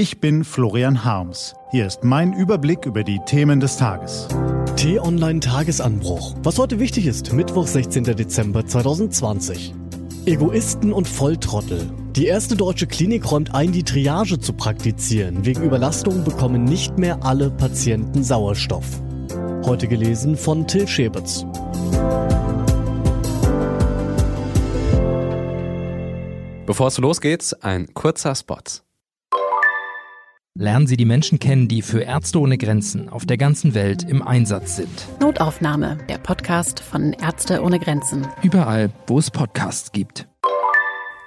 Ich bin Florian Harms. Hier ist mein Überblick über die Themen des Tages. T-Online Tagesanbruch. Was heute wichtig ist, Mittwoch, 16. Dezember 2020. Egoisten und Volltrottel. Die erste deutsche Klinik räumt ein, die Triage zu praktizieren. Wegen Überlastung bekommen nicht mehr alle Patienten Sauerstoff. Heute gelesen von Till Schäbitz. Bevor es losgeht, ein kurzer Spot. Lernen Sie die Menschen kennen, die für Ärzte ohne Grenzen auf der ganzen Welt im Einsatz sind. Notaufnahme, der Podcast von Ärzte ohne Grenzen. Überall, wo es Podcasts gibt.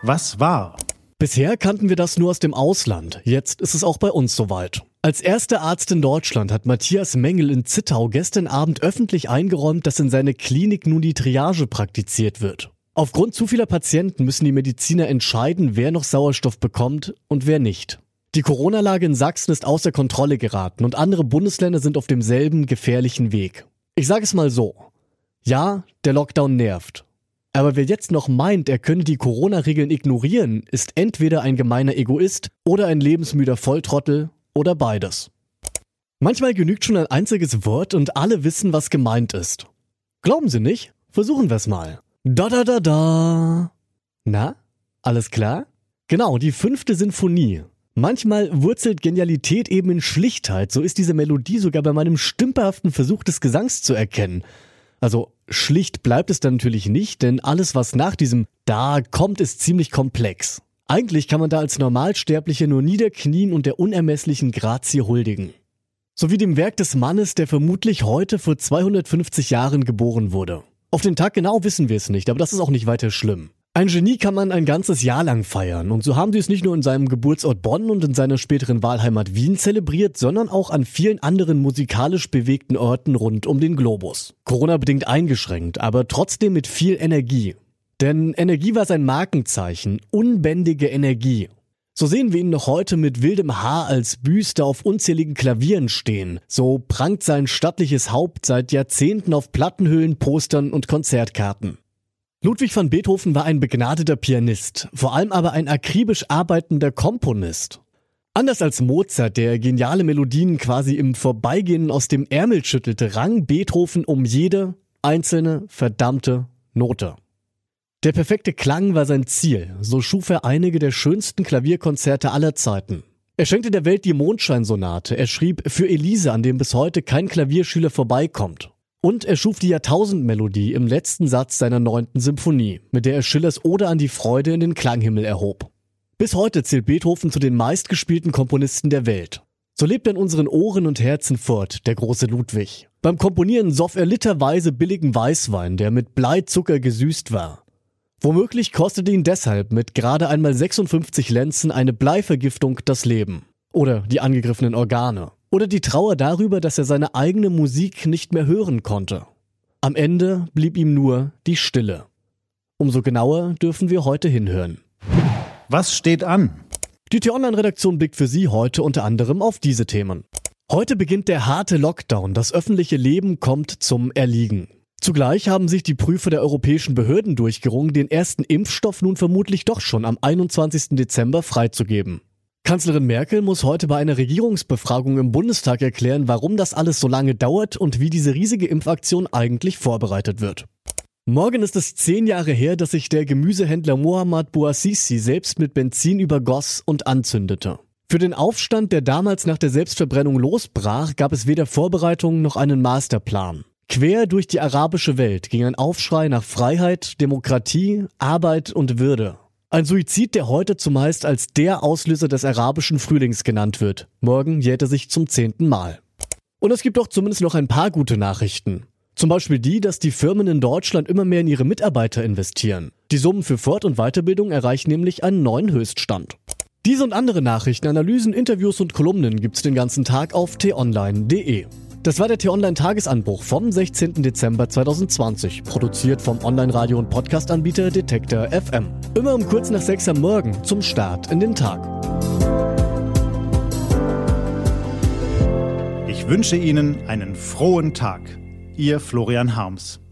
Was war? Bisher kannten wir das nur aus dem Ausland. Jetzt ist es auch bei uns soweit. Als erster Arzt in Deutschland hat Matthias Mengel in Zittau gestern Abend öffentlich eingeräumt, dass in seiner Klinik nun die Triage praktiziert wird. Aufgrund zu vieler Patienten müssen die Mediziner entscheiden, wer noch Sauerstoff bekommt und wer nicht. Die Corona-Lage in Sachsen ist außer Kontrolle geraten und andere Bundesländer sind auf demselben gefährlichen Weg. Ich sage es mal so. Ja, der Lockdown nervt. Aber wer jetzt noch meint, er könne die Corona-Regeln ignorieren, ist entweder ein gemeiner Egoist oder ein lebensmüder Volltrottel oder beides. Manchmal genügt schon ein einziges Wort und alle wissen, was gemeint ist. Glauben Sie nicht? Versuchen wir es mal. Da da da da. Na, alles klar? Genau, die fünfte Sinfonie. Manchmal wurzelt Genialität eben in Schlichtheit, so ist diese Melodie sogar bei meinem stümperhaften Versuch des Gesangs zu erkennen. Also schlicht bleibt es dann natürlich nicht, denn alles, was nach diesem Da kommt, ist ziemlich komplex. Eigentlich kann man da als Normalsterbliche nur niederknien und der unermesslichen Grazie huldigen. So wie dem Werk des Mannes, der vermutlich heute vor 250 Jahren geboren wurde. Auf den Tag genau wissen wir es nicht, aber das ist auch nicht weiter schlimm. Ein Genie kann man ein ganzes Jahr lang feiern und so haben sie es nicht nur in seinem Geburtsort Bonn und in seiner späteren Wahlheimat Wien zelebriert, sondern auch an vielen anderen musikalisch bewegten Orten rund um den Globus. Corona-bedingt eingeschränkt, aber trotzdem mit viel Energie. Denn Energie war sein Markenzeichen, unbändige Energie. So sehen wir ihn noch heute mit wildem Haar als Büste auf unzähligen Klavieren stehen. So prangt sein stattliches Haupt seit Jahrzehnten auf Plattenhüllen, Postern und Konzertkarten. Ludwig van Beethoven war ein begnadeter Pianist, vor allem aber ein akribisch arbeitender Komponist. Anders als Mozart, der geniale Melodien quasi im Vorbeigehen aus dem Ärmel schüttelte, rang Beethoven um jede einzelne verdammte Note. Der perfekte Klang war sein Ziel, so schuf er einige der schönsten Klavierkonzerte aller Zeiten. Er schenkte der Welt die Mondscheinsonate, er schrieb für Elise, an dem bis heute kein Klavierschüler vorbeikommt. Und er schuf die Jahrtausendmelodie im letzten Satz seiner neunten Symphonie, mit der er Schillers Ode an die Freude in den Klanghimmel erhob. Bis heute zählt Beethoven zu den meistgespielten Komponisten der Welt. So lebt er in unseren Ohren und Herzen fort, der große Ludwig. Beim Komponieren soff er literweise billigen Weißwein, der mit Bleizucker gesüßt war. Womöglich kostete ihn deshalb mit gerade einmal 56 Lenzen eine Bleivergiftung das Leben. Oder die angegriffenen Organe. Oder die Trauer darüber, dass er seine eigene Musik nicht mehr hören konnte. Am Ende blieb ihm nur die Stille. Umso genauer dürfen wir heute hinhören. Was steht an? Die T-Online-Redaktion blickt für Sie heute unter anderem auf diese Themen. Heute beginnt der harte Lockdown. Das öffentliche Leben kommt zum Erliegen. Zugleich haben sich die Prüfer der europäischen Behörden durchgerungen, den ersten Impfstoff nun vermutlich doch schon am 21. Dezember freizugeben. Kanzlerin Merkel muss heute bei einer Regierungsbefragung im Bundestag erklären, warum das alles so lange dauert und wie diese riesige Impfaktion eigentlich vorbereitet wird. Morgen ist es zehn Jahre her, dass sich der Gemüsehändler Mohammad Bouazizi selbst mit Benzin übergoss und anzündete. Für den Aufstand, der damals nach der Selbstverbrennung losbrach, gab es weder Vorbereitungen noch einen Masterplan. Quer durch die arabische Welt ging ein Aufschrei nach Freiheit, Demokratie, Arbeit und Würde. Ein Suizid, der heute zumeist als der Auslöser des arabischen Frühlings genannt wird. Morgen jährt er sich zum zehnten Mal. Und es gibt doch zumindest noch ein paar gute Nachrichten. Zum Beispiel die, dass die Firmen in Deutschland immer mehr in ihre Mitarbeiter investieren. Die Summen für Fort- und Weiterbildung erreichen nämlich einen neuen Höchststand. Diese und andere Nachrichten, Analysen, Interviews und Kolumnen gibt's den ganzen Tag auf t-online.de. Das war der T-Online-Tagesanbruch vom 16. Dezember 2020, produziert vom Online-Radio- und Podcast-Anbieter Detektor FM. Immer um kurz nach sechs am Morgen zum Start in den Tag. Ich wünsche Ihnen einen frohen Tag. Ihr Florian Harms.